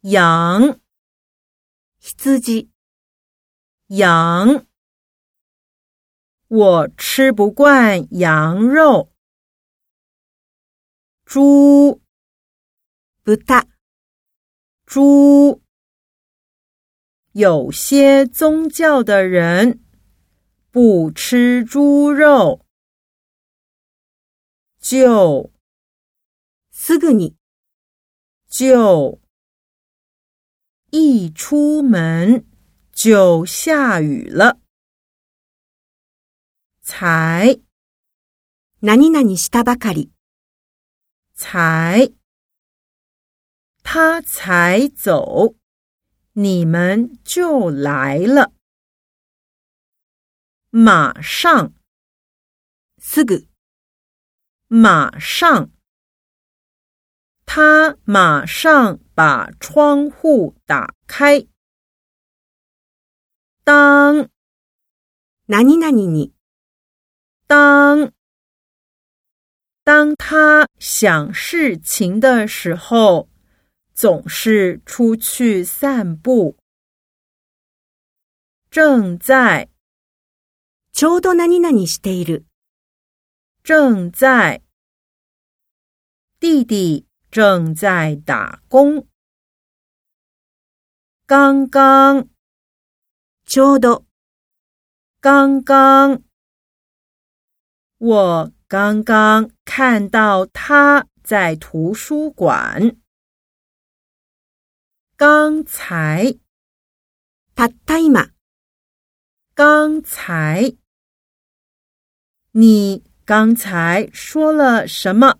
羊，羊，羊。我吃不惯羊肉。猪，不大，猪。有些宗教的人不吃猪肉。就是ぐに。就一出门就下雨了。才何々したばかり。才他才走，你们就来了。马上すぐ。马上， 他马上把窗户打开。当何々に。当当他想事情的时候，总是出去散步。正在ちょうど何々している。正在弟弟 正在打工。刚刚ちょうど。刚刚。我刚刚看到他在图书馆。刚才，たった今。刚才，你刚才说了什么？